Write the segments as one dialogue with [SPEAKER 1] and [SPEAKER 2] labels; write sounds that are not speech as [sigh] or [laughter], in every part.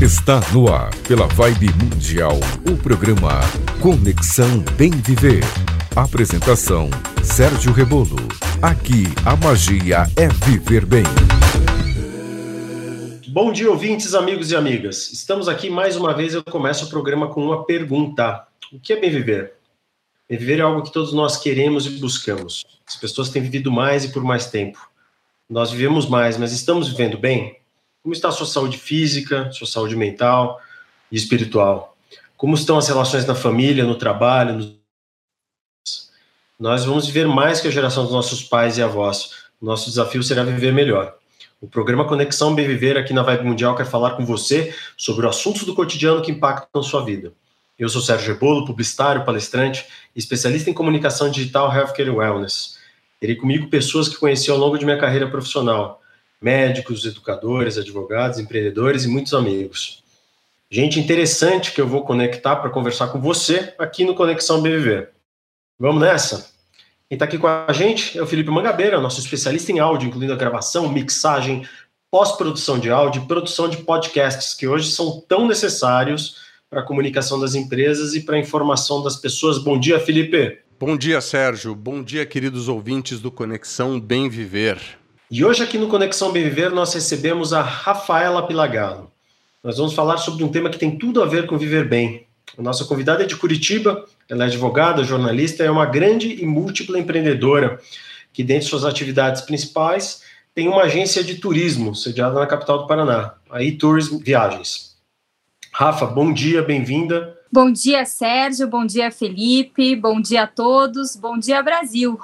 [SPEAKER 1] Está no ar, pela Vibe Mundial, o programa Conexão Bem Viver. Apresentação: Sérgio Rebolo. Aqui a magia é viver bem.
[SPEAKER 2] Bom dia, ouvintes, amigos e amigas. Estamos aqui mais uma vez. Eu começo o programa com uma pergunta: O que é bem viver? Bem viver é algo que todos nós queremos e buscamos. As pessoas têm vivido mais e por mais tempo. Nós vivemos mais, mas estamos vivendo bem? Como está a sua saúde física, sua saúde mental e espiritual? Como estão as relações na família, no trabalho? Nós vamos viver mais que a geração dos nossos pais e avós. Nosso desafio será viver melhor. O programa Conexão Bem Viver aqui na Vibe Mundial quer falar com você sobre assuntos do cotidiano que impactam sua vida. Eu sou Sérgio Rebolo, publicitário, palestrante especialista em comunicação digital, healthcare e wellness. Terei comigo pessoas que conheci ao longo de minha carreira profissional, médicos, educadores, advogados, empreendedores e muitos amigos. Gente interessante que eu vou conectar para conversar com você aqui no Conexão BVV. Vamos nessa? Quem está aqui com a gente é o Felipe Mangabeira, nosso especialista em áudio, incluindo a gravação, mixagem, pós-produção de áudio e produção de podcasts, que hoje são tão necessários para a comunicação das empresas e para a informação das pessoas. Bom dia, Felipe.
[SPEAKER 3] Bom dia, Sérgio. Bom dia, queridos ouvintes do Conexão Bem Viver.
[SPEAKER 2] E hoje aqui no Conexão Bem Viver nós recebemos a Rafaela Pilagalo. Nós vamos falar sobre um tema que tem tudo a ver com viver bem. A nossa convidada é de Curitiba, ela é advogada, jornalista, é uma grande e múltipla empreendedora que, dentre suas atividades principais, tem uma agência de turismo sediada na capital do Paraná, a e-Tourism Viagens. Rafa, bom dia, bem-vinda.
[SPEAKER 4] Bom dia, Sérgio. Bom dia, Felipe. Bom dia a todos. Bom dia, Brasil.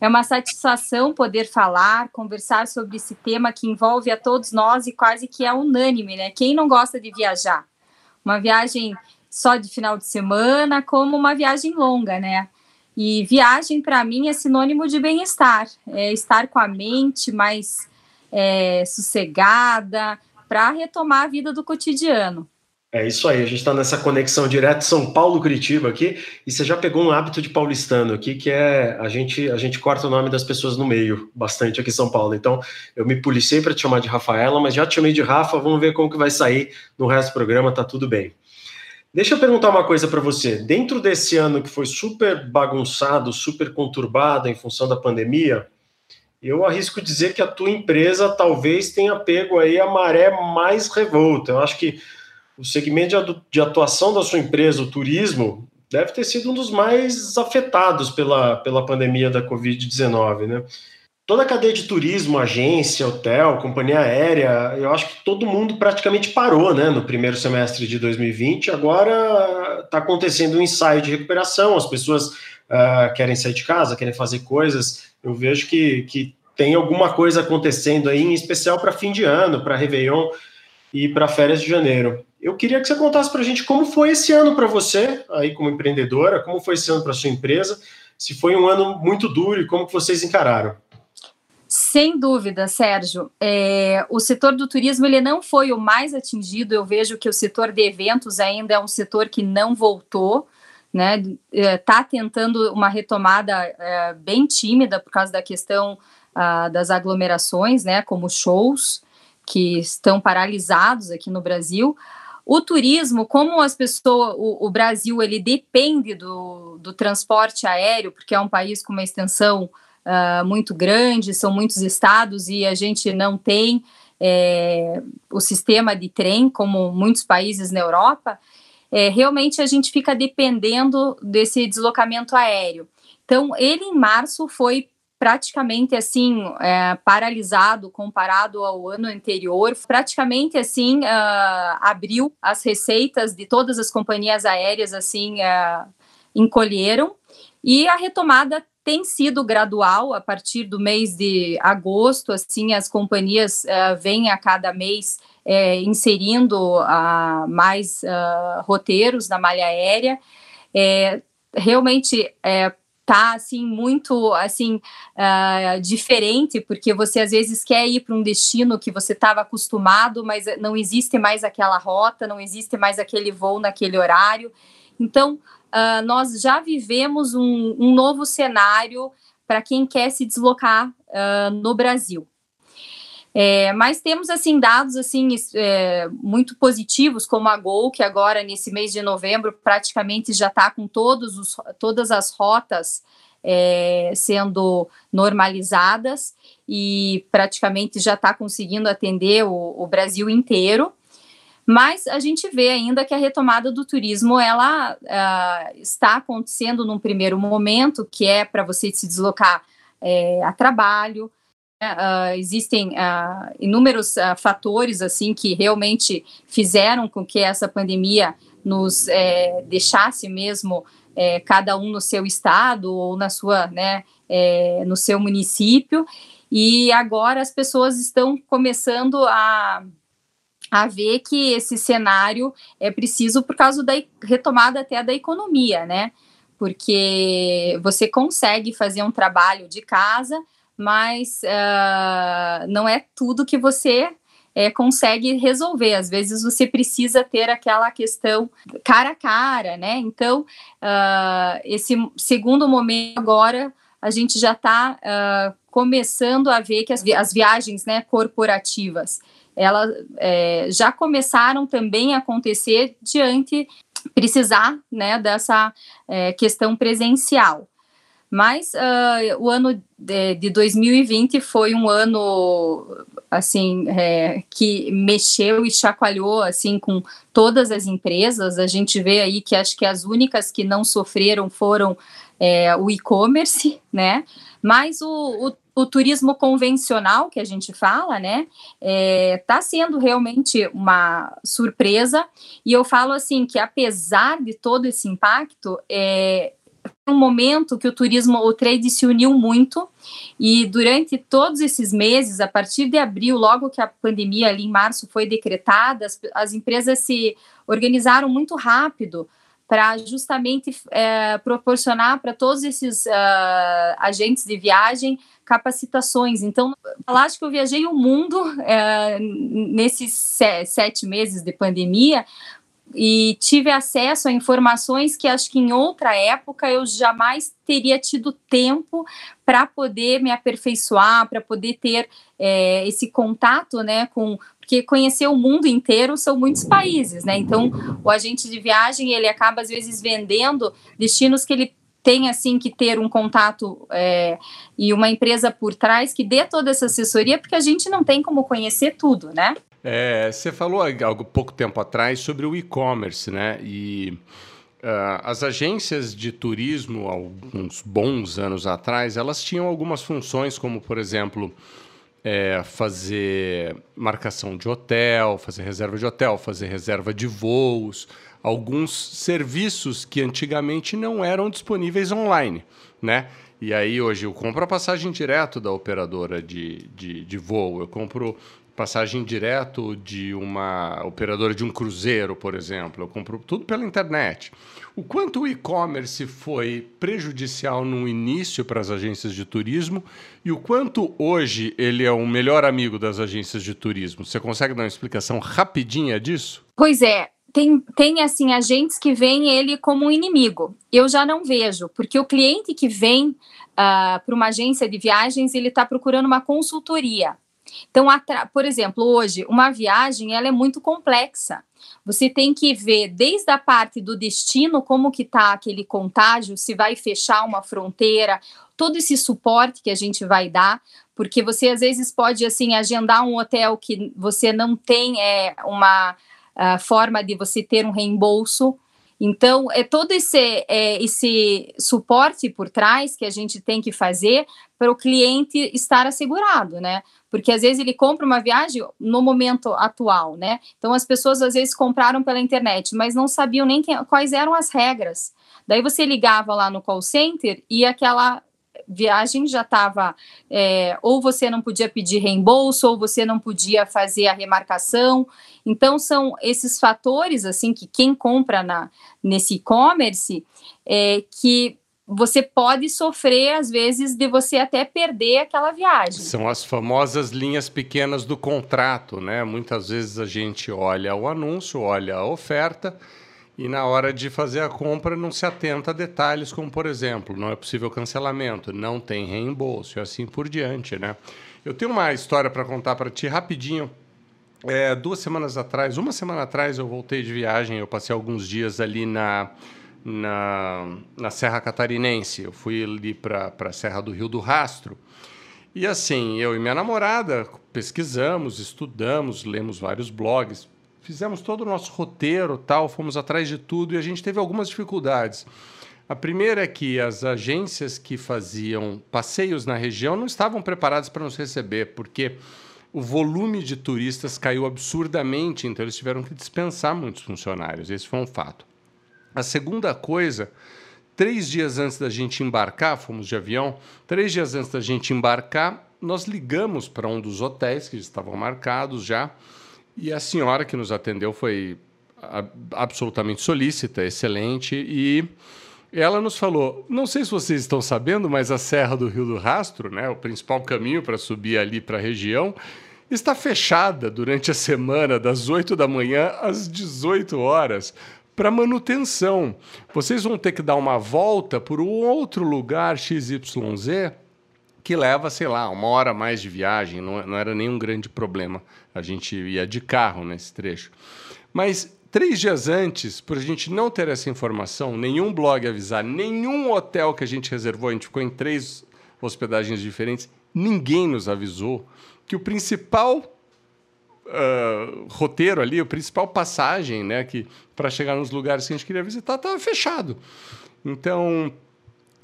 [SPEAKER 4] É uma satisfação poder falar, conversar sobre esse tema que envolve a todos nós e quase que é unânime, né? Quem não gosta de viajar? Uma viagem só de final de semana, como uma viagem longa, né? E viagem, para mim, é sinônimo de bem-estar, é estar com a mente mais é, sossegada, para retomar a vida do cotidiano.
[SPEAKER 2] É isso aí, a gente está nessa conexão direto São Paulo-Curitiba aqui, e você já pegou um hábito de paulistano aqui, que é a gente, a gente corta o nome das pessoas no meio, bastante aqui em São Paulo. Então, eu me policiei para te chamar de Rafaela, mas já te chamei de Rafa, vamos ver como que vai sair no resto do programa, tá tudo bem. Deixa eu perguntar uma coisa para você. Dentro desse ano que foi super bagunçado, super conturbado em função da pandemia, eu arrisco dizer que a tua empresa talvez tenha pego aí a maré mais revolta. Eu acho que o segmento de atuação da sua empresa, o turismo, deve ter sido um dos mais afetados pela, pela pandemia da Covid-19, né? Toda a cadeia de turismo, agência, hotel, companhia aérea, eu acho que todo mundo praticamente parou, né, no primeiro semestre de 2020. Agora está acontecendo um ensaio de recuperação, as pessoas uh, querem sair de casa, querem fazer coisas. Eu vejo que, que tem alguma coisa acontecendo aí, em especial para fim de ano, para Réveillon e para férias de janeiro. Eu queria que você contasse para a gente como foi esse ano para você, aí como empreendedora, como foi esse ano para sua empresa, se foi um ano muito duro e como que vocês encararam.
[SPEAKER 4] Sem dúvida, Sérgio. É, o setor do turismo ele não foi o mais atingido. Eu vejo que o setor de eventos ainda é um setor que não voltou, né? Está é, tentando uma retomada é, bem tímida por causa da questão ah, das aglomerações, né? Como shows que estão paralisados aqui no Brasil. O turismo, como as pessoas, o, o Brasil ele depende do, do, transporte aéreo, porque é um país com uma extensão uh, muito grande, são muitos estados e a gente não tem é, o sistema de trem como muitos países na Europa. É, realmente a gente fica dependendo desse deslocamento aéreo. Então, ele em março foi praticamente assim é, paralisado comparado ao ano anterior. Praticamente assim uh, abriu as receitas de todas as companhias aéreas assim uh, encolheram e a retomada tem sido gradual a partir do mês de agosto. Assim as companhias uh, vêm a cada mês é, inserindo mais roteiros na malha aérea. É, realmente é, tá assim muito assim uh, diferente porque você às vezes quer ir para um destino que você estava acostumado mas não existe mais aquela rota não existe mais aquele voo naquele horário. Então uh, nós já vivemos um, um novo cenário para quem quer se deslocar uh, no Brasil É, mas temos assim dados assim é, muito positivos, como a Gol, que agora nesse mês de novembro praticamente já está com todos os, todas as rotas é, sendo normalizadas e praticamente já está conseguindo atender o, o, Brasil inteiro. Mas a gente vê ainda que a retomada do turismo ela uh, está acontecendo num primeiro momento, que é para você se deslocar é, a trabalho, Uh, existem uh, inúmeros uh, fatores assim que realmente fizeram com que essa pandemia nos é, deixasse mesmo é, cada um no seu estado ou na sua, né, é, no seu município e agora as pessoas estão começando a a ver que esse cenário é preciso por causa da retomada até da economia, né? Porque você consegue fazer um trabalho de casa, mas uh, não é tudo que você é, consegue resolver. Às vezes você precisa ter aquela questão cara a cara, né? Então, uh, esse segundo momento agora a gente já está uh, ah, começando a ver que as, vi as viagens né, corporativas elas é, já começaram também a acontecer diante precisar né, dessa é, questão presencial. Mas uh, o ano de, de, 2020 foi um ano assim é, que mexeu e chacoalhou assim com todas as empresas. A gente vê aí que acho que as únicas que não sofreram foram é, o e-commerce, né? Mas o, o, o, turismo convencional que a gente fala, né, está é, tá sendo realmente uma surpresa. E eu falo assim que apesar de todo esse impacto, é, um momento que o turismo, o trade se uniu muito e durante todos esses meses, a partir de abril, logo que a pandemia ali em março foi decretada, as, as empresas se organizaram muito rápido para justamente é, proporcionar para todos esses uh, agentes de viagem capacitações. Então, acho que eu viajei o mundo é, nesses sete meses de pandemia, e tive acesso a informações que acho que em outra época eu jamais teria tido tempo para poder me aperfeiçoar, para poder ter é, esse contato, né, com porque conhecer o mundo inteiro são muitos países, né? Então, o agente de viagem ele acaba às vezes vendendo destinos que ele tem assim que ter um contato é, e uma empresa por trás que dê toda essa assessoria, porque a gente não tem como conhecer tudo, né?
[SPEAKER 3] É, você falou há pouco tempo atrás sobre o e-commerce, né? E uh, as agências de turismo, alguns bons anos atrás, elas tinham algumas funções, como, por exemplo, é, fazer marcação de hotel, fazer reserva de hotel, fazer reserva de voos, alguns serviços que antigamente não eram disponíveis online, né? E aí hoje eu compro a passagem direto da operadora de, de, de voo, eu compro passagem direto de uma operadora de um cruzeiro, por exemplo. Eu compro tudo pela internet. O quanto o e-commerce foi prejudicial no início para as agências de turismo e o quanto hoje ele é o melhor amigo das agências de turismo? Você consegue dar uma explicação rapidinha disso?
[SPEAKER 4] Pois é, tem, tem assim agentes que veem ele como um inimigo. Eu já não vejo, porque o cliente que vem uh, para uma agência de viagens ele está procurando uma consultoria. Então, por exemplo, hoje, uma viagem ela é muito complexa. Você tem que ver desde a parte do destino, como que está aquele contágio, se vai fechar uma fronteira, todo esse suporte que a gente vai dar, porque você às vezes pode assim agendar um hotel que você não tem é, uma uh, forma de você ter um reembolso. Então, é todo esse, é, esse suporte por trás que a gente tem que fazer para o cliente estar assegurado, né? Porque às vezes ele compra uma viagem no momento atual, né? Então as pessoas às vezes compraram pela internet, mas não sabiam nem quais eram as regras. Daí você ligava lá no call center e aquela viagem já estava é, ou você não podia pedir reembolso ou você não podia fazer a remarcação. Então são esses fatores assim que quem compra na nesse e-commerce é, que você pode sofrer, às vezes, de você até perder aquela viagem.
[SPEAKER 3] São as famosas linhas pequenas do contrato, né? Muitas vezes a gente olha o anúncio, olha a oferta e na hora de fazer a compra não se atenta a detalhes como, por exemplo, não é possível cancelamento, não tem reembolso e assim por diante, né? Eu tenho uma história para contar para ti rapidinho. É, duas semanas atrás, uma semana atrás, eu voltei de viagem. Eu passei alguns dias ali na, na, na Serra Catarinense. Eu fui ali para a Serra do Rio do Rastro. E assim, eu e minha namorada pesquisamos, estudamos, lemos vários blogs, fizemos todo o nosso roteiro, tal, fomos atrás de tudo e a gente teve algumas dificuldades. A primeira é que as agências que faziam passeios na região não estavam preparadas para nos receber, porque o volume de turistas caiu absurdamente, então eles tiveram que dispensar muitos funcionários. Esse foi um fato. A segunda coisa Três dias antes da gente embarcar, fomos de avião, três dias antes da gente embarcar, nós ligamos para um dos hotéis que estavam marcados já, e a senhora que nos atendeu foi absolutamente solícita, excelente, e ela nos falou: não sei se vocês estão sabendo, mas a Serra do Rio do Rastro, né, o principal caminho para subir ali para a região, está fechada durante a semana, das 8 da manhã às 18 horas para manutenção. Vocês vão ter que dar uma volta por um outro lugar XYZ que leva, sei lá, uma hora mais de viagem, não, não era nenhum grande problema. A gente ia de carro nesse trecho. Mas três dias antes, por a gente não ter essa informação, nenhum blog avisar, nenhum hotel que a gente reservou, a gente ficou em três hospedagens diferentes, ninguém nos avisou que o principal uh, roteiro ali, a principal passagem, né, que para chegar nos lugares que a gente queria visitar, estava fechado. Então,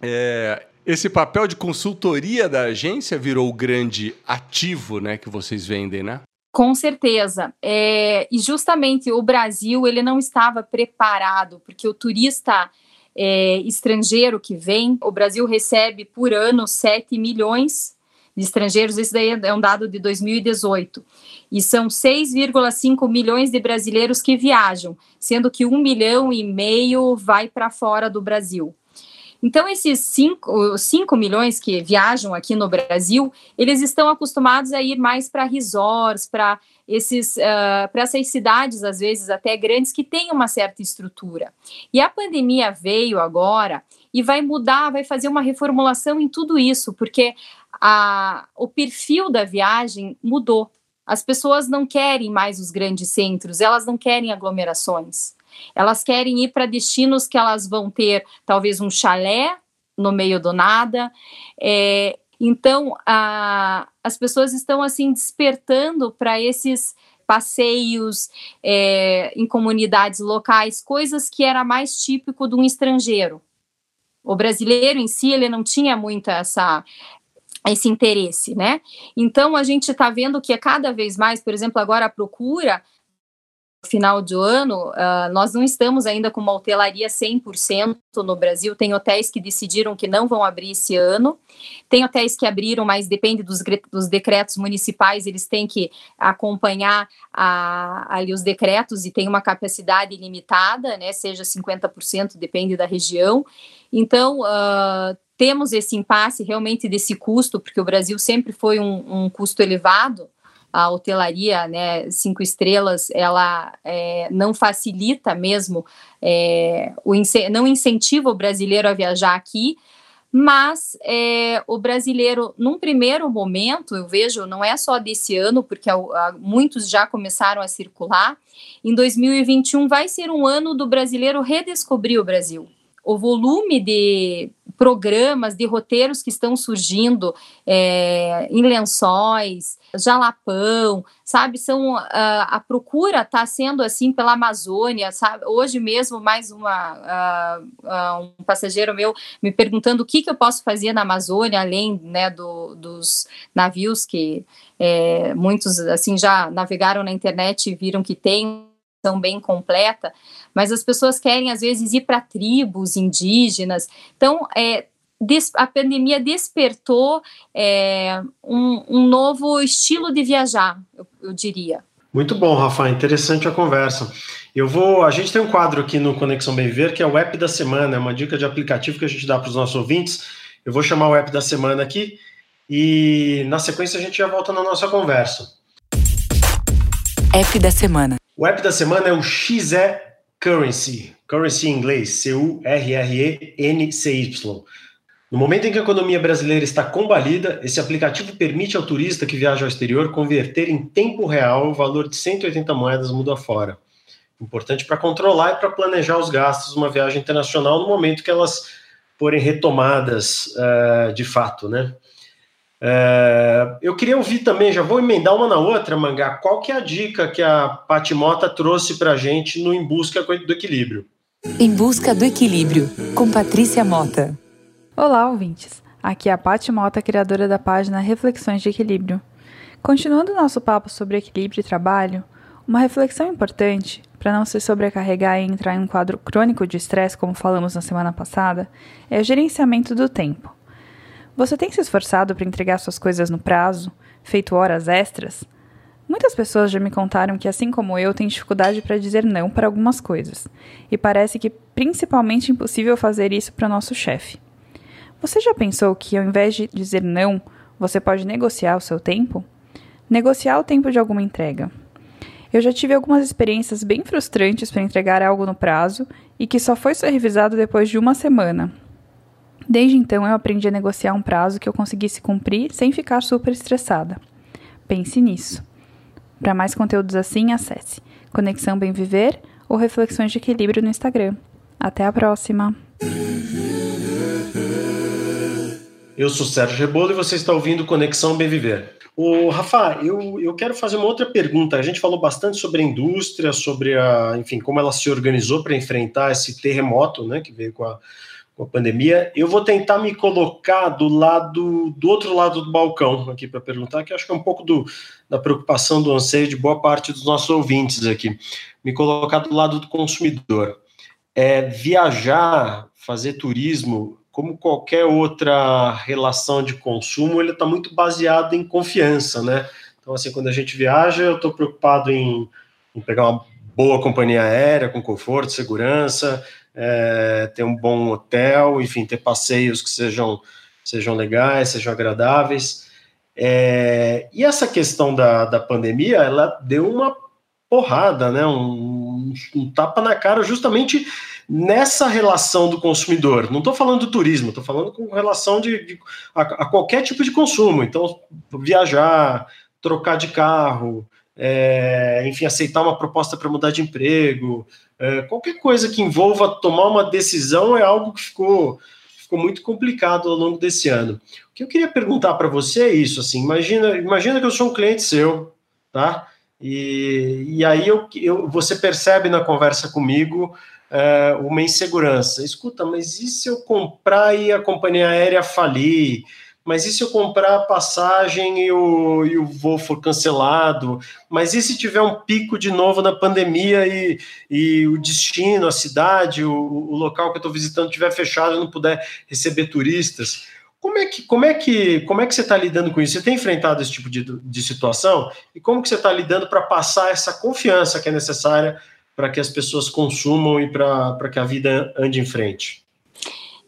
[SPEAKER 3] é, esse papel de consultoria da agência virou o grande ativo, né, que vocês vendem, né?
[SPEAKER 4] Com certeza. É, e justamente o Brasil ele não estava preparado, porque o turista é, estrangeiro que vem, o Brasil recebe por ano 7 milhões de estrangeiros, esse daí é um dado de 2018. E são 6,5 milhões de brasileiros que viajam, sendo que um milhão e meio vai para fora do Brasil. Então, esses 5, 5 milhões que viajam aqui no Brasil, eles estão acostumados a ir mais para resorts, para esses uh, para essas cidades, às vezes até grandes, que têm uma certa estrutura. E a pandemia veio agora e vai mudar, vai fazer uma reformulação em tudo isso, porque a, o perfil da viagem mudou. As pessoas não querem mais os grandes centros, elas não querem aglomerações. Elas querem ir para destinos que elas vão ter talvez um chalé no meio do nada. É, então, a, as pessoas estão assim despertando para esses passeios é, em comunidades locais, coisas que era mais típico de um estrangeiro. O brasileiro em si ele não tinha muita essa esse interesse, né? Então a gente está vendo que é cada vez mais, por exemplo, agora a procura final de ano, uh, nós não estamos ainda com uma hotelaria 100% no Brasil. Tem hotéis que decidiram que não vão abrir esse ano, tem hotéis que abriram, mas depende dos, dos decretos municipais, eles têm que acompanhar a, ali os decretos e tem uma capacidade limitada, né? Seja 50%, depende da região. Então, uh, temos esse impasse realmente desse custo, porque o Brasil sempre foi um, um custo elevado, a hotelaria, né, cinco estrelas, ela é, não facilita mesmo, é, o, não incentiva o brasileiro a viajar aqui, mas é, o brasileiro, num primeiro momento, eu vejo, não é só desse ano, porque a, a, muitos já começaram a circular, em 2021 vai ser um ano do brasileiro redescobrir o Brasil. O volume de programas, de roteiros que estão surgindo é, em lençóis, Jalapão, sabe? São uh, a procura está sendo assim pela Amazônia, sabe? Hoje mesmo mais uma uh, uh, um passageiro meu me perguntando o que, que eu posso fazer na Amazônia além né do, dos navios que é, muitos assim já navegaram na internet e viram que tem tão bem completa, mas as pessoas querem às vezes ir para tribos indígenas. Então, é, a pandemia despertou é, um, um, novo estilo de viajar, eu, eu, diria.
[SPEAKER 2] Muito bom, Rafa, interessante a conversa. Eu vou, a gente tem um quadro aqui no Conexão Bem Ver que é o app da semana, é uma dica de aplicativo que a gente dá para os nossos ouvintes. Eu vou chamar o app da semana aqui e na sequência a gente já volta na nossa conversa.
[SPEAKER 5] App da semana.
[SPEAKER 2] O app da semana é o XE Currency, Currency em inglês, C-U-R-R-E-N-C-Y. No momento em que a economia brasileira está combalida, esse aplicativo permite ao turista que viaja ao exterior converter em tempo real o valor de 180 moedas mundo afora. Importante para controlar e para planejar os gastos de uma viagem internacional no momento que elas forem retomadas uh, de fato, né? Uh, eu queria ouvir também, já vou emendar uma na outra, Mangá, qual que é a dica que a Patimota trouxe para a gente no Em Busca do Equilíbrio?
[SPEAKER 5] Em Busca do Equilíbrio, com Patrícia Mota.
[SPEAKER 6] Olá, ouvintes. Aqui é a Paty Mota, criadora da página Reflexões de Equilíbrio. Continuando o nosso papo sobre equilíbrio e trabalho, uma reflexão importante para não se sobrecarregar e entrar em um quadro crônico de estresse, como falamos na semana passada, é o gerenciamento do tempo. Você tem se esforçado para entregar suas coisas no prazo, feito horas extras? Muitas pessoas já me contaram que, assim como eu, têm dificuldade para dizer não para algumas coisas, e parece que principalmente impossível fazer isso para nosso chefe. Você já pensou que, ao invés de dizer não, você pode negociar o seu tempo? Negociar o tempo de alguma entrega. Eu já tive algumas experiências bem frustrantes para entregar algo no prazo e que só foi ser revisado depois de uma semana. Desde então, eu aprendi a negociar um prazo que eu conseguisse cumprir sem ficar super estressada. Pense nisso. Para mais conteúdos assim, acesse Conexão Bem Viver ou Reflexões de Equilíbrio no Instagram. Até a próxima!
[SPEAKER 2] Eu sou Sérgio Rebolo e você está ouvindo Conexão Bem Viver. O Rafa, eu, eu quero fazer uma outra pergunta. A gente falou bastante sobre a indústria, sobre a, enfim, como ela se organizou para enfrentar esse terremoto, né, que veio com a, com a pandemia. Eu vou tentar me colocar do lado, do outro lado do balcão aqui para perguntar, que acho que é um pouco do, da preocupação, do anseio de boa parte dos nossos ouvintes aqui. Me colocar do lado do consumidor. É, viajar, fazer turismo, como qualquer outra relação de consumo, ele está muito baseado em confiança, né? Então, assim, quando a gente viaja, eu estou preocupado em, em, pegar uma boa companhia aérea, com conforto, segurança, é, ter um bom hotel, enfim, ter passeios que sejam, sejam legais, sejam agradáveis. É, e essa questão da, da pandemia, ela deu uma porrada, né? Um, um tapa na cara justamente nessa relação do consumidor. Não estou falando do turismo, estou falando com relação de, de a, a, qualquer tipo de consumo. Então, viajar, trocar de carro, é, enfim, aceitar uma proposta para mudar de emprego, é, qualquer coisa que envolva tomar uma decisão é algo que ficou, ficou muito complicado ao longo desse ano. O que eu queria perguntar para você é isso, assim, imagina, imagina que eu sou um cliente seu, tá? E, e aí eu, eu, você percebe na conversa comigo é, uma insegurança. Escuta, mas e se eu comprar e a companhia aérea falir? Mas e se eu comprar a passagem e o, e o voo for cancelado? Mas e se tiver um pico de novo na pandemia e, e o destino, a cidade, o, o local que eu estou visitando estiver fechado e não puder receber turistas? Como é que, como é que, como é que você está lidando com isso? Você tem enfrentado esse tipo de, de situação? E como que você está lidando para passar essa confiança que é necessária para que as pessoas consumam e para que a vida ande em frente?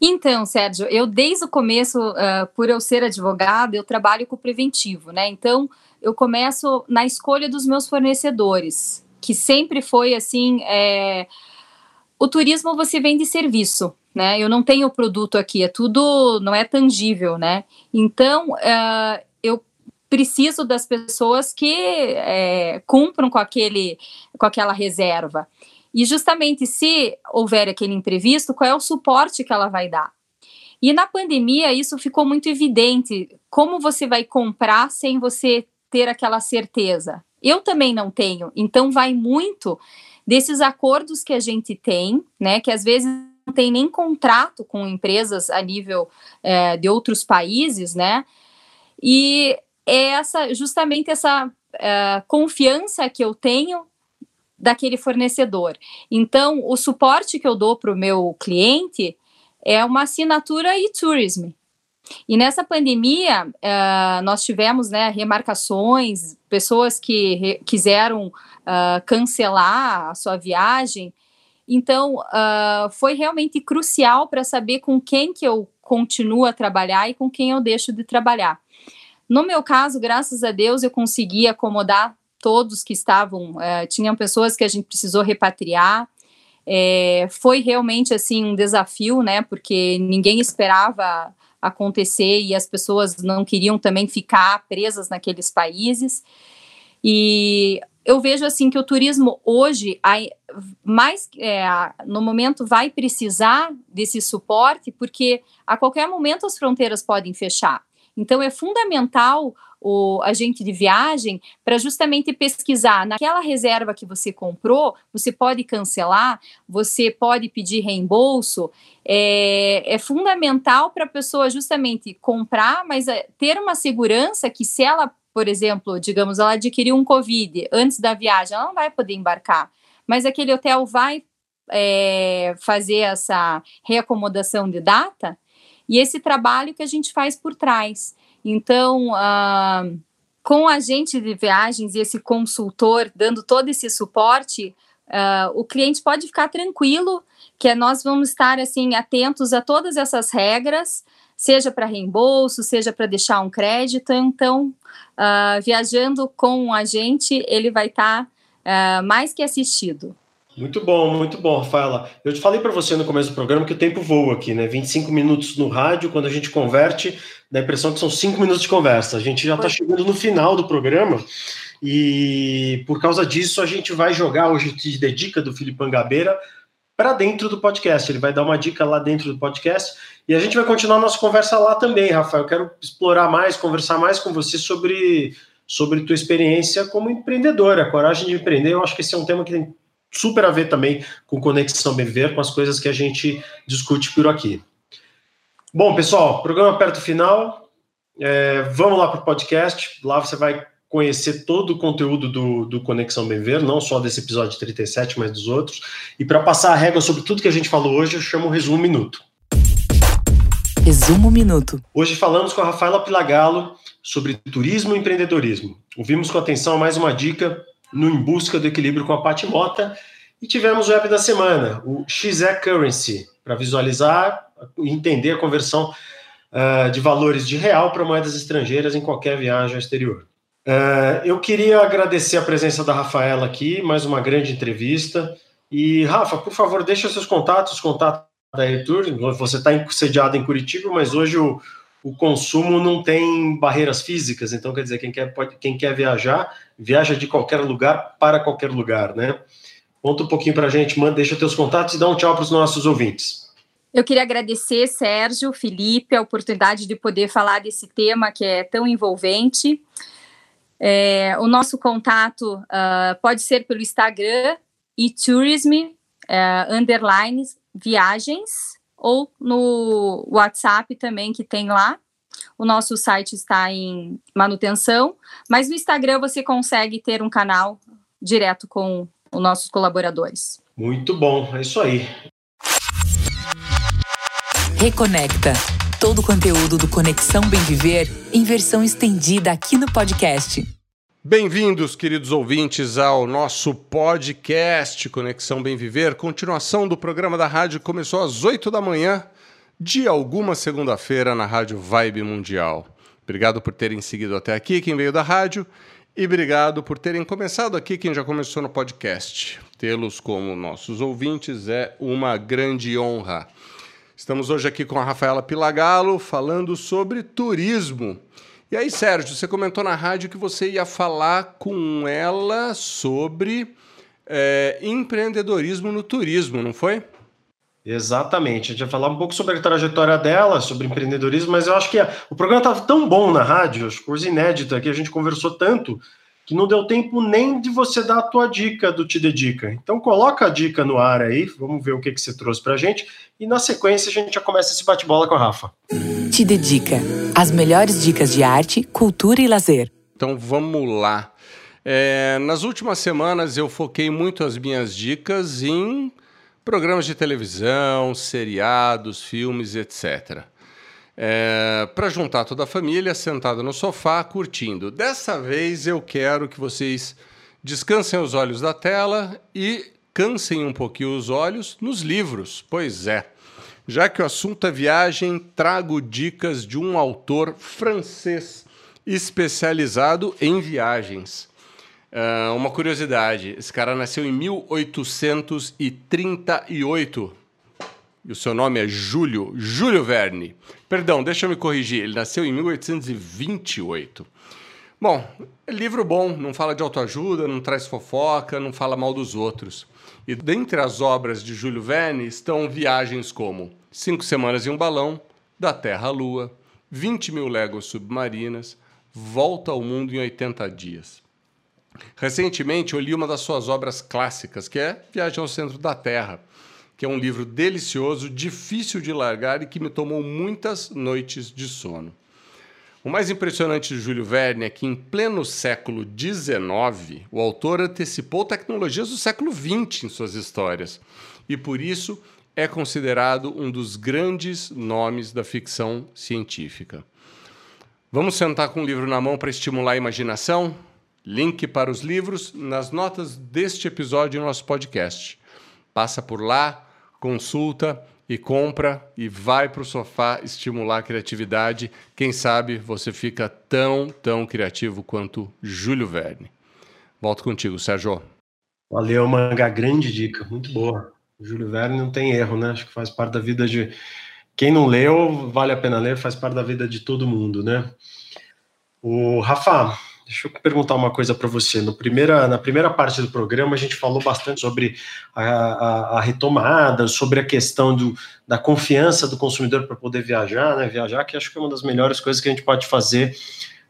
[SPEAKER 4] Então, Sérgio, eu desde o começo, uh, por eu ser advogada, eu trabalho com preventivo, né? Então, eu começo na escolha dos meus fornecedores, que sempre foi assim: é... o turismo você vende serviço, né? Eu não tenho produto aqui, é tudo, não é tangível, né? Então, uh, eu preciso das pessoas que é, cumpram com, aquele, com aquela reserva. E justamente se houver aquele imprevisto, qual é o suporte que ela vai dar? E na pandemia isso ficou muito evidente. Como você vai comprar sem você ter aquela certeza? Eu também não tenho. Então vai muito desses acordos que a gente tem, né? Que às vezes não tem nem contrato com empresas a nível é, de outros países, né? E é essa justamente essa uh, confiança que eu tenho daquele fornecedor. Então, o suporte que eu dou para o meu cliente é uma assinatura e-tourism. E nessa pandemia, uh, nós tivemos né, remarcações, pessoas que quiseram uh, cancelar a sua viagem. Então, uh, foi realmente crucial para saber com quem que eu continuo a trabalhar e com quem eu deixo de trabalhar. No meu caso, graças a Deus, eu consegui acomodar todos que estavam. Uh, tinham pessoas que a gente precisou repatriar. É, foi realmente assim um desafio, né? Porque ninguém esperava acontecer e as pessoas não queriam também ficar presas naqueles países. E eu vejo assim que o turismo hoje, mais é, no momento, vai precisar desse suporte, porque a qualquer momento as fronteiras podem fechar. Então é fundamental o agente de viagem para justamente pesquisar naquela reserva que você comprou, você pode cancelar, você pode pedir reembolso. É, é fundamental para a pessoa justamente comprar, mas é, ter uma segurança que se ela, por exemplo, digamos, ela adquiriu um Covid antes da viagem, ela não vai poder embarcar. Mas aquele hotel vai é, fazer essa reacomodação de data, e esse trabalho que a gente faz por trás. Então, uh, com a agente de viagens e esse consultor dando todo esse suporte, uh, o cliente pode ficar tranquilo que nós vamos estar assim atentos a todas essas regras, seja para reembolso, seja para deixar um crédito. Então, uh, viajando com a gente, ele vai estar tá, mais que assistido.
[SPEAKER 2] Muito bom, muito bom, Rafaela. Eu te falei para você no começo do programa que o tempo voa aqui, né? 25 minutos no rádio, quando a gente converte, dá a impressão que são 5 minutos de conversa. A gente já está chegando no final do programa e por causa disso a gente vai jogar hoje te dedica do Felipe Angabeira para dentro do podcast. Ele vai dar uma dica lá dentro do podcast e a gente vai continuar a nossa conversa lá também, Rafael. Eu quero explorar mais, conversar mais com você sobre sobre tua experiência como empreendedora, a coragem de empreender. Eu acho que esse é um tema que tem super a ver também com Conexão BV, com as coisas que a gente discute por aqui. Bom, pessoal, programa perto do final. É, vamos lá para o podcast. Lá você vai conhecer todo o conteúdo do, do Conexão BV, não só desse episódio 37, mas dos outros. E para passar a régua sobre tudo que a gente falou hoje, eu chamo o Resumo Minuto.
[SPEAKER 5] Resumo Minuto.
[SPEAKER 2] Hoje falamos com a Rafaela Pilagalo sobre turismo e empreendedorismo. Ouvimos com atenção mais uma dica no Em Busca do Equilíbrio com a Pati Mota. E tivemos o app da semana, o XE Currency, para visualizar e entender a conversão uh, de valores de real para moedas estrangeiras em qualquer viagem ao exterior. Uh, eu queria agradecer a presença da Rafaela aqui, mais uma grande entrevista. E, Rafa, por favor, deixa seus contatos, os contatos da Retour. Você está sediado em Curitiba, mas hoje o, o consumo não tem barreiras físicas, então quer dizer, quem quer, pode, quem quer viajar, viaja de qualquer lugar para qualquer lugar, né? Conta um pouquinho para a gente, manda, deixa teus contatos e dá um tchau para os nossos ouvintes.
[SPEAKER 4] Eu queria agradecer, Sérgio, Felipe, a oportunidade de poder falar desse tema que é tão envolvente. É, o nosso contato uh, pode ser pelo Instagram e tourism uh, underline viagens ou no WhatsApp também que tem lá. O nosso site está em manutenção, mas no Instagram você consegue ter um canal direto com os nossos colaboradores.
[SPEAKER 2] Muito bom, é isso aí.
[SPEAKER 5] Reconecta. Todo o conteúdo do Conexão Bem Viver em versão estendida aqui no podcast.
[SPEAKER 3] Bem-vindos, queridos ouvintes, ao nosso podcast Conexão Bem Viver. Continuação do programa da rádio começou às 8 da manhã de alguma segunda-feira na Rádio Vibe Mundial. Obrigado por terem seguido até aqui, quem veio da rádio, e obrigado por terem começado aqui, quem já começou no podcast. Tê-los como nossos ouvintes é uma grande honra. Estamos hoje aqui com a Rafaela Pilagalo falando sobre turismo. E aí, Sérgio, você comentou na rádio que você ia falar com ela sobre é, empreendedorismo no turismo, não foi?
[SPEAKER 2] Exatamente. A gente vai falar um pouco sobre a trajetória dela, sobre empreendedorismo, mas eu acho que a, o programa estava tão bom na rádio, acho coisa inédita, que a gente conversou tanto que não deu tempo nem de você dar a tua dica do Te Dedica. Então coloca a dica no ar aí, vamos ver o que, que você trouxe pra gente, e na sequência a gente já começa esse bate-bola com a Rafa.
[SPEAKER 5] Te Dedica, as melhores dicas de arte, cultura e lazer.
[SPEAKER 3] Então vamos lá. É, nas últimas semanas eu foquei muito as minhas dicas em programas de televisão, seriados, filmes, etc é, para juntar toda a família sentada no sofá curtindo. Dessa vez eu quero que vocês descansem os olhos da tela e cansem um pouquinho os olhos nos livros. Pois é. Já que o assunto é viagem, trago dicas de um autor francês especializado em viagens. Uh, uma curiosidade: esse cara nasceu em 1838 e o seu nome é Júlio, Júlio Verne. Perdão, deixa eu me corrigir, ele nasceu em 1828. Bom, é livro bom, não fala de autoajuda, não traz fofoca, não fala mal dos outros. E dentre as obras de Júlio Verne estão viagens como Cinco Semanas em um Balão, Da Terra à Lua, 20 mil léguas submarinas, Volta ao Mundo em 80 Dias. Recentemente eu li uma das suas obras clássicas, que é Viagem ao Centro da Terra, que é um livro delicioso, difícil de largar e que me tomou muitas noites de sono. O mais impressionante de Júlio Verne é que, em pleno século XIX, o autor antecipou tecnologias do século XX em suas histórias e, por isso, é considerado um dos grandes nomes da ficção científica. Vamos sentar com o livro na mão para estimular a imaginação? Link para os livros nas notas deste episódio do nosso podcast. Passa por lá, consulta e compra e vai para o sofá estimular a criatividade. Quem sabe você fica tão, tão criativo quanto Júlio Verne. Volto contigo, Sérgio.
[SPEAKER 2] Valeu, Manga. Grande dica, muito boa. Júlio Verne não tem erro, né? Acho que faz parte da vida de. Quem não leu, vale a pena ler, faz parte da vida de todo mundo, né? O Rafa, Deixa eu perguntar uma coisa para você. No primeira, na primeira parte do programa, a gente falou bastante sobre a, a, a retomada, sobre a questão do, da confiança do consumidor para poder viajar, né? Viajar, que acho que é uma das melhores coisas que a gente pode fazer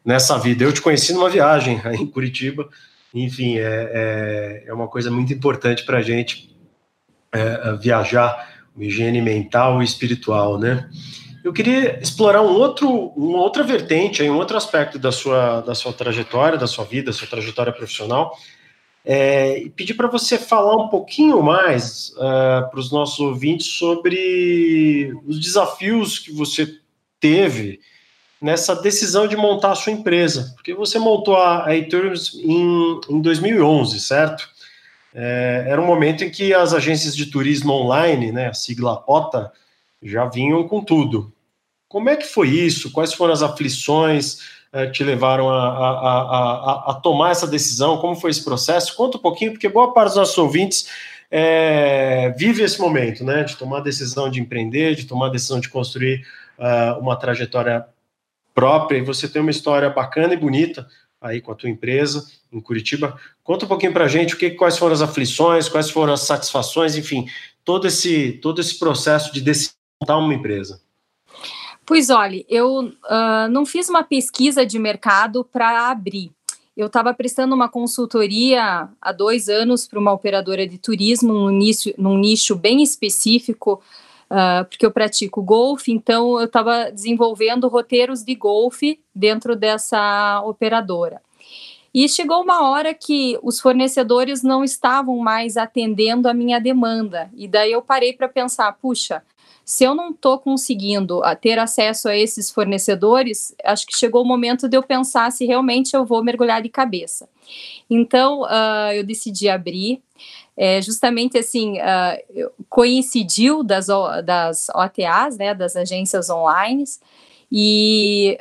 [SPEAKER 2] nessa vida. Eu te conheci numa viagem aí em Curitiba, enfim, é, é, é uma coisa muito importante para a gente é, viajar, higiene mental e espiritual, né? Eu queria explorar um outro, uma outra vertente, um outro aspecto da sua, da sua trajetória, da sua vida, da sua trajetória profissional, é, e pedir para você falar um pouquinho mais uh, para os nossos ouvintes sobre os desafios que você teve nessa decisão de montar a sua empresa, porque você montou a, a em, em 2011, certo? É, era um momento em que as agências de turismo online, né, a sigla OTA, já vinham com tudo. Como é que foi isso? Quais foram as aflições eh, que te levaram a, a, a, a, tomar essa decisão? Como foi esse processo? Conta um pouquinho, porque boa parte dos nossos ouvintes é, vive esse momento, né? De tomar a decisão de empreender, de tomar a decisão de construir uh, uma trajetória própria. E você tem uma história bacana e bonita aí com a tua empresa em Curitiba. Conta um pouquinho para a gente o que, quais foram as aflições, quais foram as satisfações, enfim, todo esse todo esse processo de decidir montar uma empresa.
[SPEAKER 4] Pois olha, eu uh, não fiz uma pesquisa de mercado para abrir. Eu estava prestando uma consultoria há dois anos para uma operadora de turismo, num nicho, num nicho bem específico, uh, porque eu pratico golfe, então eu estava desenvolvendo roteiros de golfe dentro dessa operadora. E chegou uma hora que os fornecedores não estavam mais atendendo a minha demanda. E daí eu parei para pensar: puxa, se eu não estou conseguindo ah, ter acesso a esses fornecedores, acho que chegou o momento de eu pensar se realmente eu vou mergulhar de cabeça. Então, uh, eu decidi abrir. É, justamente assim, uh, coincidiu das, das OTAs, né, das agências online, e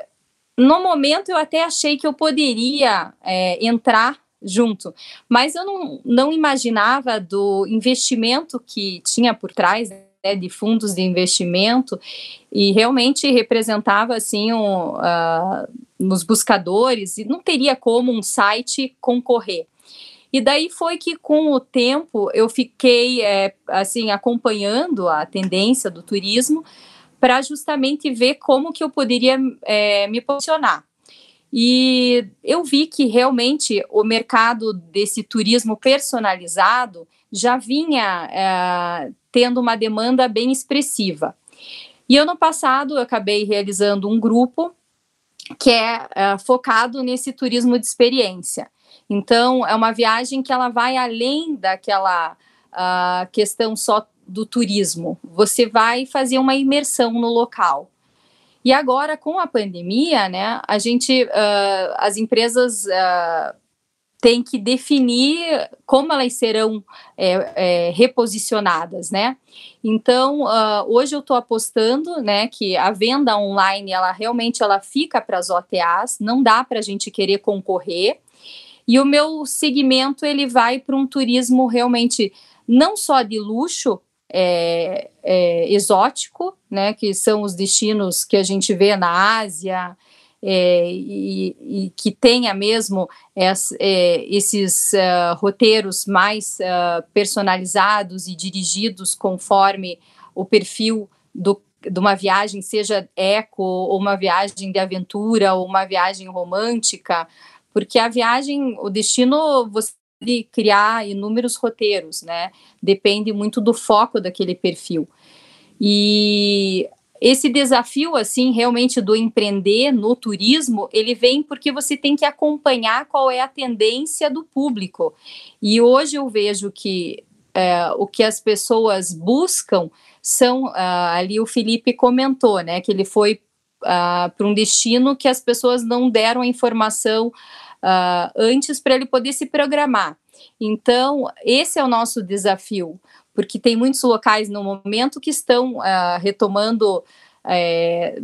[SPEAKER 4] no momento eu até achei que eu poderia é, entrar junto, mas eu não, não imaginava do investimento que tinha por trás, né, de fundos de investimento e realmente representava assim um, uh, nos buscadores e não teria como um site concorrer. E daí foi que com o tempo eu fiquei é, assim acompanhando a tendência do turismo para justamente ver como que eu poderia é, me posicionar. E eu vi que realmente o mercado desse turismo personalizado já vinha é, tendo uma demanda bem expressiva. E ano passado eu acabei realizando um grupo que é, é focado nesse turismo de experiência. Então, é uma viagem que ela vai além daquela uh, questão só do turismo. Você vai fazer uma imersão no local. E agora, com a pandemia, né, a gente, uh, as empresas uh, tem que definir como elas serão é, é, reposicionadas, né? Então, uh, hoje eu estou apostando, né, que a venda online, ela realmente ela fica para as OTAs, não dá para a gente querer concorrer. E o meu segmento ele vai para um turismo realmente não só de luxo, é, é, exótico, né, que são os destinos que a gente vê na Ásia, é, e, e, que tenha mesmo es, é, esses uh, roteiros mais uh, personalizados e dirigidos conforme o perfil do, de uma viagem, seja eco, ou uma viagem de aventura, ou uma viagem romântica, porque a viagem, o destino, você pode criar inúmeros roteiros, né? Depende muito do foco daquele perfil. E esse desafio, assim, realmente do empreender no turismo, ele vem porque você tem que acompanhar qual é a tendência do público. E hoje eu vejo que é, o que as pessoas buscam são, uh, ali o Felipe comentou, né, que ele foi uh, para um destino que as pessoas não deram a informação uh, antes para ele poder se programar. Então, esse é o nosso desafio, porque tem muitos locais no momento que estão uh, retomando é,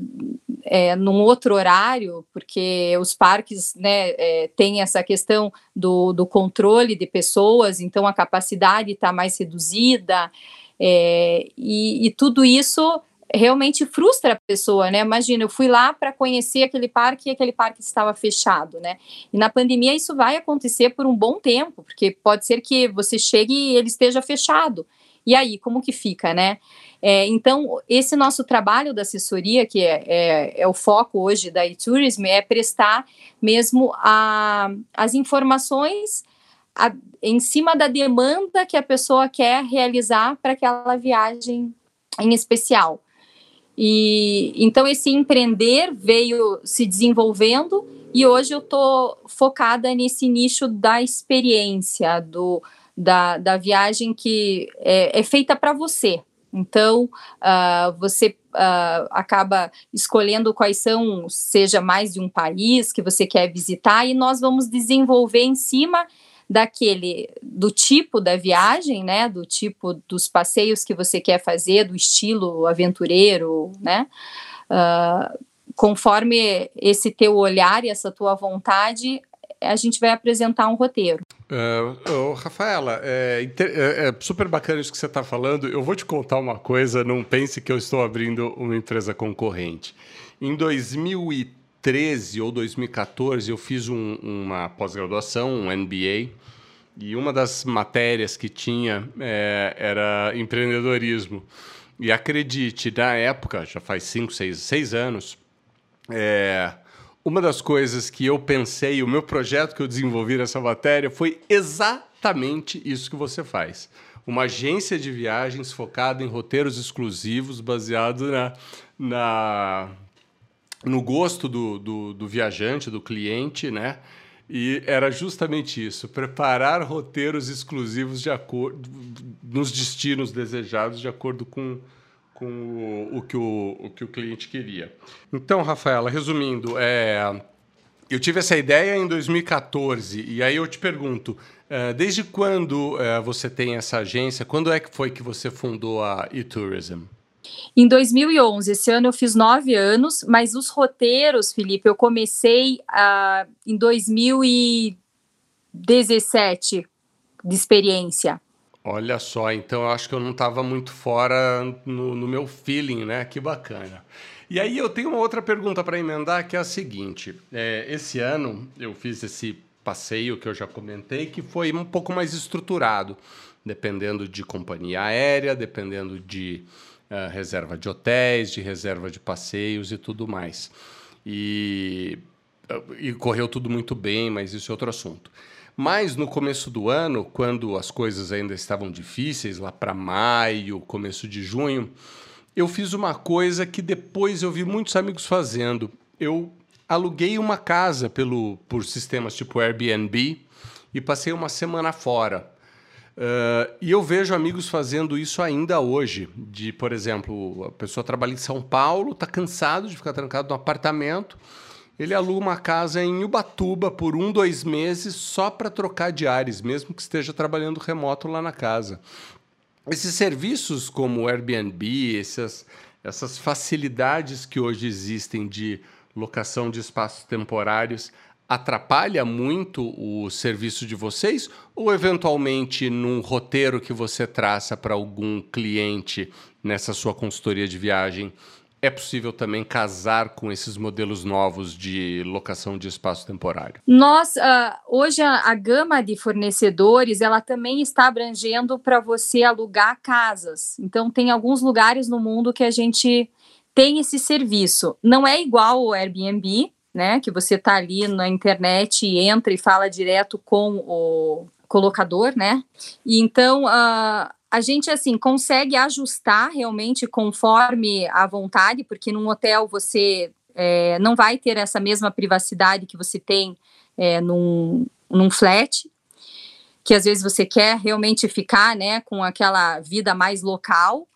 [SPEAKER 4] é, num outro horário, porque os parques né, é, têm essa questão do, do, controle de pessoas, então a capacidade está mais reduzida, é, e, e, tudo isso realmente frustra a pessoa, né? Imagina, eu fui lá para conhecer aquele parque e aquele parque estava fechado, né? E na pandemia isso vai acontecer por um bom tempo, porque pode ser que você chegue e ele esteja fechado. E aí, como que fica, né? É, então, esse nosso trabalho da assessoria, que é, é, é o foco hoje da e-tourism, é prestar mesmo a, as informações a, em cima da demanda que a pessoa quer realizar para aquela viagem em especial. E então esse empreender veio se desenvolvendo e hoje eu estou focada nesse nicho da experiência, do, da, da viagem que é, é feita para você. Então, uh, você uh, acaba escolhendo quais são, seja mais de um país que você quer visitar, e nós vamos desenvolver em cima daquele do tipo da viagem, né, do tipo dos passeios que você quer fazer, do estilo aventureiro, né, uh, conforme esse teu olhar e essa tua vontade, a gente vai apresentar um roteiro.
[SPEAKER 3] Uh, Rafaela, é, é, é, super bacana isso que você está falando. Eu vou te contar uma coisa, não pense que eu estou abrindo uma empresa concorrente. Em 2013 ou 2014, eu fiz um, uma pós-graduação, um MBA, e uma das matérias que tinha é, era empreendedorismo. E acredite, na época, já faz 5, 6, 6 anos, é, uma das coisas que eu pensei, o meu projeto que eu desenvolvi nessa matéria foi exatamente isso que você faz. Uma agência de viagens focada em roteiros exclusivos, baseado na, na no gosto do, do, do viajante, do cliente, né? E era justamente isso: preparar roteiros exclusivos de acordo nos destinos desejados de acordo com com o, que o, o que o cliente queria. Então, Rafaela, resumindo, é, eu tive essa ideia em 2014 e aí eu te pergunto, é, desde quando é, você tem essa agência? Quando é que foi que você fundou a eTourism?
[SPEAKER 4] Em 2011, esse ano eu fiz nove anos, mas os roteiros, Felipe, eu comecei uh, em 2017 de experiência.
[SPEAKER 3] Olha só, então eu acho que eu não estava muito fora no, no, meu feeling, né? Que bacana. E aí eu tenho uma outra pergunta para emendar, que é a seguinte: é, esse ano eu fiz esse passeio que eu já comentei, que foi um pouco mais estruturado, dependendo de companhia aérea, dependendo de uh, reserva de hotéis, de reserva de passeios e tudo mais. E, e correu tudo muito bem, mas isso é outro assunto. Mas no começo do ano, quando as coisas ainda estavam difíceis, lá para maio, começo de junho, eu fiz uma coisa que depois eu vi muitos amigos fazendo. Eu aluguei uma casa pelo, por sistemas tipo Airbnb e passei uma semana fora. Uh, e eu vejo amigos fazendo isso ainda hoje. De, por exemplo, a pessoa trabalha em São Paulo, está cansado de ficar trancado no apartamento ele aluga uma casa em Ubatuba por um, dois meses só para trocar de ares, mesmo que esteja trabalhando remoto lá na casa. Esses serviços como o Airbnb, essas, essas facilidades que hoje existem de locação de espaços temporários atrapalha muito o serviço de vocês ou eventualmente num roteiro que você traça para algum cliente nessa sua consultoria de viagem é possível também casar com esses modelos novos de locação de espaço temporário?
[SPEAKER 4] Nós, uh, hoje, a, a, gama de fornecedores, ela também está abrangendo para você alugar casas. Então, tem alguns lugares no mundo que a gente tem esse serviço. Não é igual o Airbnb, né? Que você está ali na internet e entra e fala direto com o colocador, né? E então, uh, a gente assim consegue ajustar realmente conforme a vontade, porque num hotel você é, não vai ter essa mesma privacidade que você tem é, num, num flat, que às vezes você quer realmente ficar, né, com aquela vida mais local.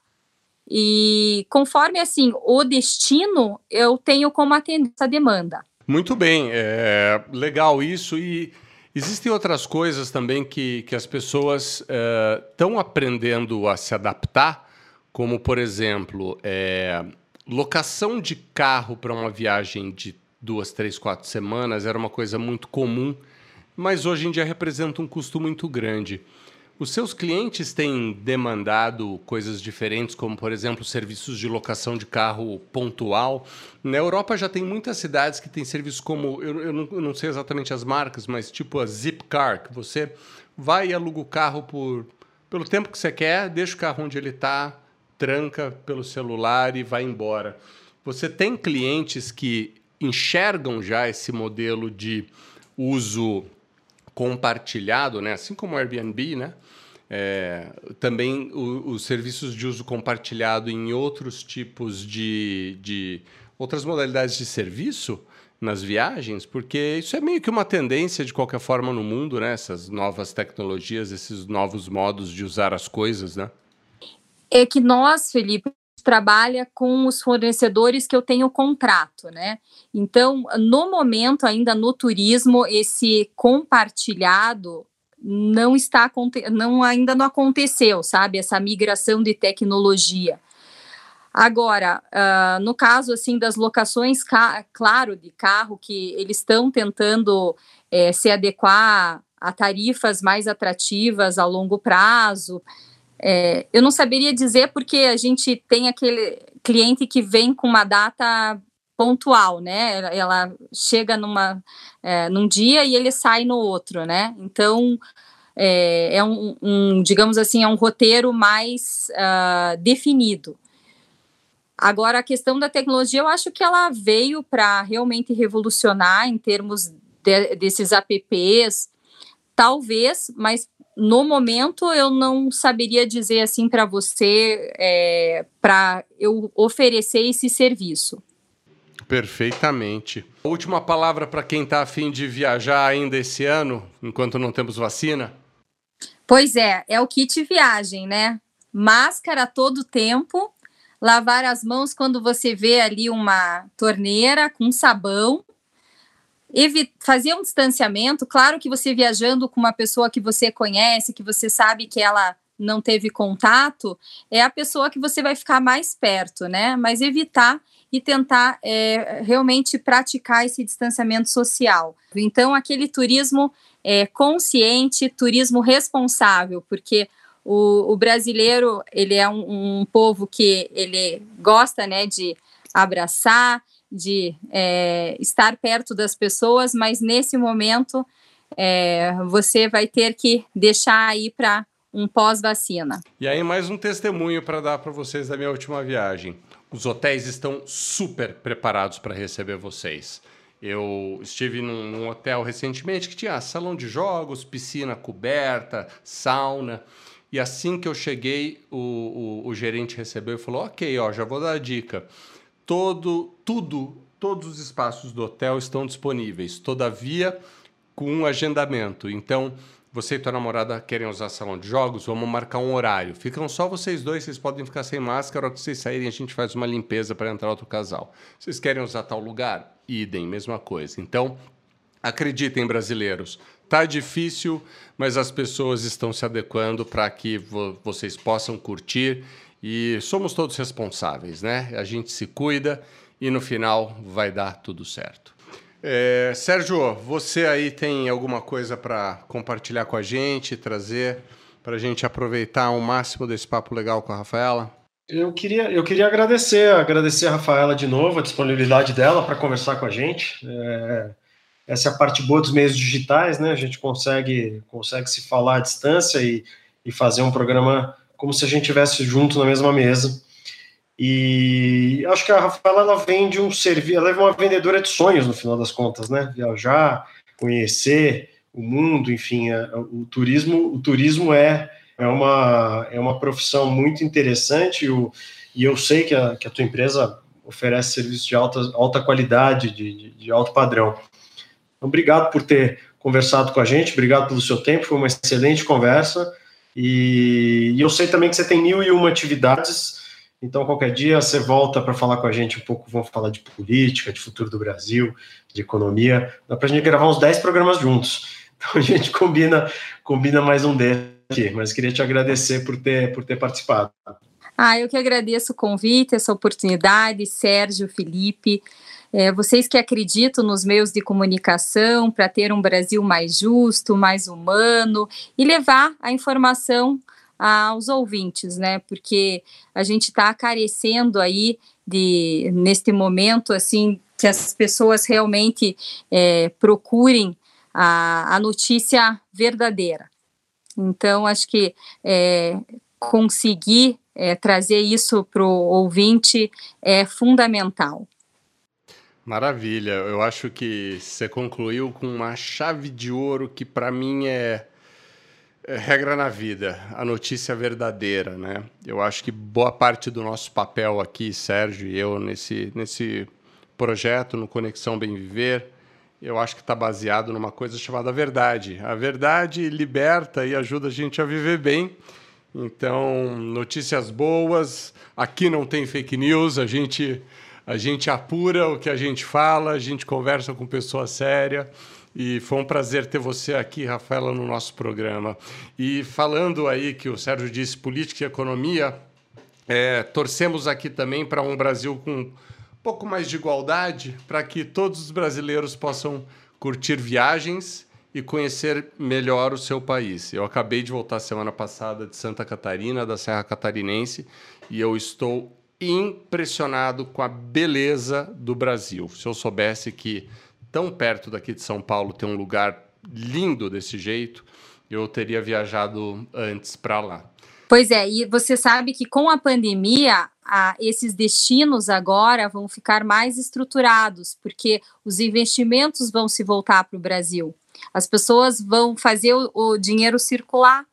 [SPEAKER 4] E conforme assim o destino, eu tenho como atender essa demanda.
[SPEAKER 3] Muito bem, é legal isso e Existem outras coisas também que, que as pessoas estão uh, aprendendo a se adaptar, como, por exemplo, é, locação de carro para uma viagem de duas, três, quatro semanas era uma coisa muito comum, mas hoje em dia representa um custo muito grande. Os seus clientes têm demandado coisas diferentes, como, por exemplo, serviços de locação de carro pontual. Na Europa já tem muitas cidades que têm serviços como, eu, eu, não, eu não, sei exatamente as marcas, mas tipo a Zipcar, que você vai e aluga o carro por, pelo tempo que você quer, deixa o carro onde ele está, tranca pelo celular e vai embora. Você tem clientes que enxergam já esse modelo de uso compartilhado, né? assim como o Airbnb, né? É, também o, os serviços de uso compartilhado em outros tipos de, de outras modalidades de serviço nas viagens, porque isso é meio que uma tendência de qualquer forma no mundo, né? Essas novas tecnologias, esses novos modos de usar as coisas, né?
[SPEAKER 4] É que nós, Felipe, trabalha com os fornecedores que eu tenho contrato, né? Então, no momento, ainda no turismo, esse compartilhado não está não ainda não aconteceu, sabe? Essa migração de tecnologia. Agora, uh, no caso assim das locações, claro, de carro que eles estão tentando é, se adequar a tarifas mais atrativas a longo prazo. É, eu não saberia dizer porque a gente tem aquele cliente que vem com uma data pontual, né? Ela chega numa, é, num dia e ele sai no outro, né? Então é, é um, um, digamos assim, é um roteiro mais uh, definido. Agora, a questão da tecnologia, eu acho que ela veio para realmente revolucionar em termos de, desses apps, talvez, mas no momento eu não saberia dizer assim para você é, para eu oferecer esse serviço.
[SPEAKER 3] Perfeitamente. Última palavra para quem está afim de viajar ainda esse ano, enquanto não temos vacina?
[SPEAKER 4] Pois é, é o kit viagem, né? Máscara todo tempo, lavar as mãos quando você vê ali uma torneira com sabão, fazer um distanciamento. Claro que você viajando com uma pessoa que você conhece, que você sabe que ela não teve contato, é a pessoa que você vai ficar mais perto, né? Mas evitar e tentar é, realmente praticar esse distanciamento social. Então, aquele turismo é, consciente, turismo responsável, porque o, o brasileiro ele é um, um, povo que ele gosta, né, de abraçar, de é, estar perto das pessoas, mas nesse momento é, você vai ter que deixar aí para um pós-vacina.
[SPEAKER 3] E aí mais um testemunho para dar para vocês da minha última viagem. Os hotéis estão super preparados para receber vocês. Eu estive num, hotel recentemente que tinha salão de jogos, piscina coberta, sauna. E assim que eu cheguei, o, o, o gerente recebeu e falou: Ok, ó, já vou dar a dica. Todo, tudo, todos os espaços do hotel estão disponíveis, todavia com um agendamento. Então, você e tua namorada querem usar salão de jogos, vamos marcar um horário. Ficam só vocês dois, vocês podem ficar sem máscara, a hora que vocês saírem a gente faz uma limpeza para entrar outro casal. Vocês querem usar tal lugar? Idem, mesma coisa. Então, acreditem, brasileiros, tá difícil, mas as pessoas estão se adequando para que vo vocês possam curtir e somos todos responsáveis, né? A gente se cuida e no final vai dar tudo certo. É, Sérgio, você aí tem alguma coisa para compartilhar com a gente, trazer para a gente aproveitar o máximo desse papo legal com a Rafaela?
[SPEAKER 2] Eu queria, eu queria agradecer, agradecer a Rafaela de novo, a disponibilidade dela para conversar com a gente. É, essa é a parte boa dos meios digitais, né? A gente consegue, consegue se falar à distância e, e fazer um programa como se a gente estivesse junto na mesma mesa. E acho que a Rafaela ela vende um serviço, ela é uma vendedora de sonhos no final das contas, né? Viajar, conhecer o mundo, enfim, é, o turismo, o turismo é, é, uma, é uma profissão muito interessante o, e eu sei que a, que a tua empresa oferece serviços de alta, alta qualidade, de, de, de alto padrão. Então, obrigado por ter conversado com a gente, obrigado pelo seu tempo, foi uma excelente conversa. E, e eu sei também que você tem mil e uma atividades então, qualquer dia você volta para falar com a gente um pouco, vamos falar de política, de futuro do Brasil, de economia. Dá para a gente gravar uns 10 programas juntos. [laughs] Então a gente combina, combina mais um desses aqui. Mas queria te agradecer por ter, por ter participado.
[SPEAKER 4] Ah, eu que agradeço o convite, essa oportunidade, Sérgio, Felipe. É, vocês que acreditam nos meios de comunicação para ter um Brasil mais justo, mais humano e levar a informação aos ouvintes, né? Porque a gente está carecendo aí de neste momento assim que as pessoas realmente é, procurem a, a notícia verdadeira. Então, acho que é, conseguir é, trazer isso para o ouvinte é fundamental.
[SPEAKER 3] Maravilha, eu acho que você concluiu com uma chave de ouro que para mim é é regra na vida, a notícia verdadeira, né? Eu acho que boa parte do nosso papel aqui, Sérgio e eu, nesse, nesse projeto, no Conexão Bem Viver, eu acho que está baseado numa coisa chamada verdade. A verdade liberta e ajuda a gente a viver bem. Então, notícias boas, aqui não tem fake news, a gente, a gente apura o que a gente fala, a gente conversa com pessoa séria. E foi um prazer ter você aqui, Rafaela, no nosso programa. E falando aí que o Sérgio disse política e economia, é, torcemos aqui também para um Brasil com um pouco mais de igualdade, para que todos os brasileiros possam curtir viagens e conhecer melhor o seu país. Eu acabei de voltar semana passada de Santa Catarina, da Serra Catarinense, e eu estou impressionado com a beleza do Brasil. Se eu soubesse que tão perto daqui de São Paulo ter um lugar lindo desse jeito, eu teria viajado antes para lá.
[SPEAKER 4] Pois é, e você sabe que com a pandemia, a, esses destinos agora vão ficar mais estruturados, porque os investimentos vão se voltar para o Brasil. As pessoas vão fazer o, o dinheiro circular.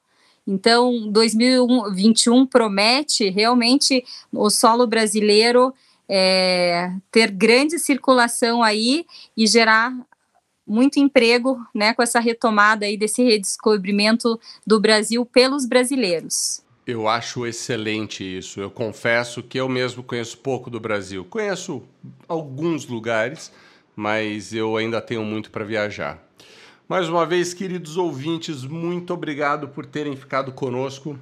[SPEAKER 4] Então, 2021 promete realmente o solo brasileiro é, ter grande circulação aí e gerar muito emprego, né, com essa retomada aí desse redescobrimento do Brasil pelos brasileiros.
[SPEAKER 3] Eu acho excelente isso. Eu confesso que eu mesmo conheço pouco do Brasil. Conheço alguns lugares, mas eu ainda tenho muito para viajar. Mais uma vez, queridos ouvintes, muito obrigado por terem ficado conosco.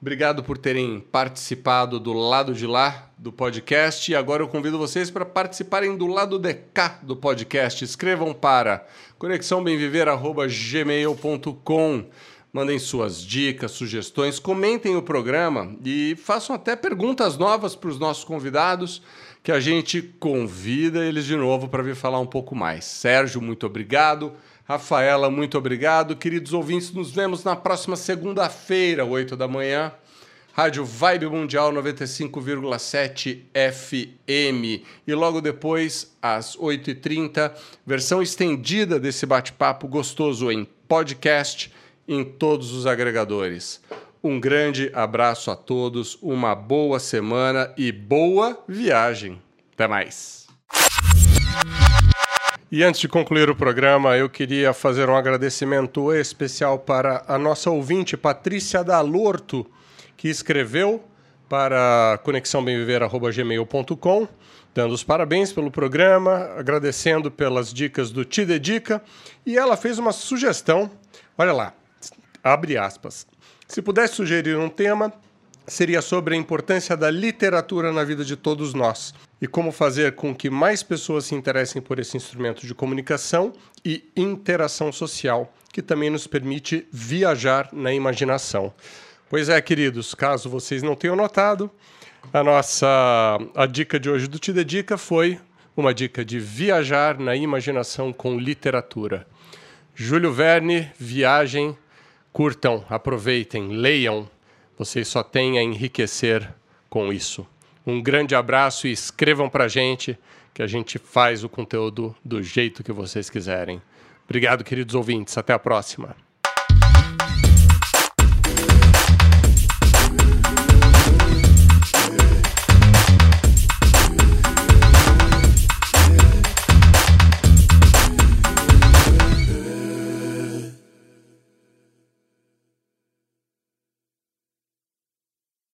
[SPEAKER 3] Obrigado por terem participado do lado de lá do podcast. E agora eu convido vocês para participarem do lado de cá do podcast. Escrevam para conexãobemviver.gmail.com. Mandem suas dicas, sugestões, comentem o programa e façam até perguntas novas para os nossos convidados, que a gente convida eles de novo para vir falar um pouco mais. Sérgio, muito obrigado. Rafaela, muito obrigado. Queridos ouvintes, nos vemos na próxima segunda-feira, 8 da manhã. Rádio Vibe Mundial 95,7 FM. E logo depois, às 8h30, versão estendida desse bate-papo gostoso em podcast em todos os agregadores. Um grande abraço a todos, uma boa semana e boa viagem. Até mais. E antes de concluir o programa, eu queria fazer um agradecimento especial para a nossa ouvinte, Patrícia Dalorto, que escreveu para conexãobemviver.gmail.com, dando os parabéns pelo programa, agradecendo pelas dicas do Te Dedica, e ela fez uma sugestão, olha lá, abre aspas, se pudesse sugerir um tema, seria sobre a importância da literatura na vida de todos nós. E como fazer com que mais pessoas se interessem por esse instrumento de comunicação e interação social, que também nos permite viajar na imaginação. Pois é, queridos, caso vocês não tenham notado, a nossa a dica de hoje do Te Dedica foi uma dica de viajar na imaginação com literatura. Júlio Verne, viagem, curtam, aproveitem, leiam. Vocês só têm a enriquecer com isso. Um grande abraço e escrevam para a gente que a gente faz o conteúdo do jeito que vocês quiserem. Obrigado, queridos ouvintes. Até a próxima.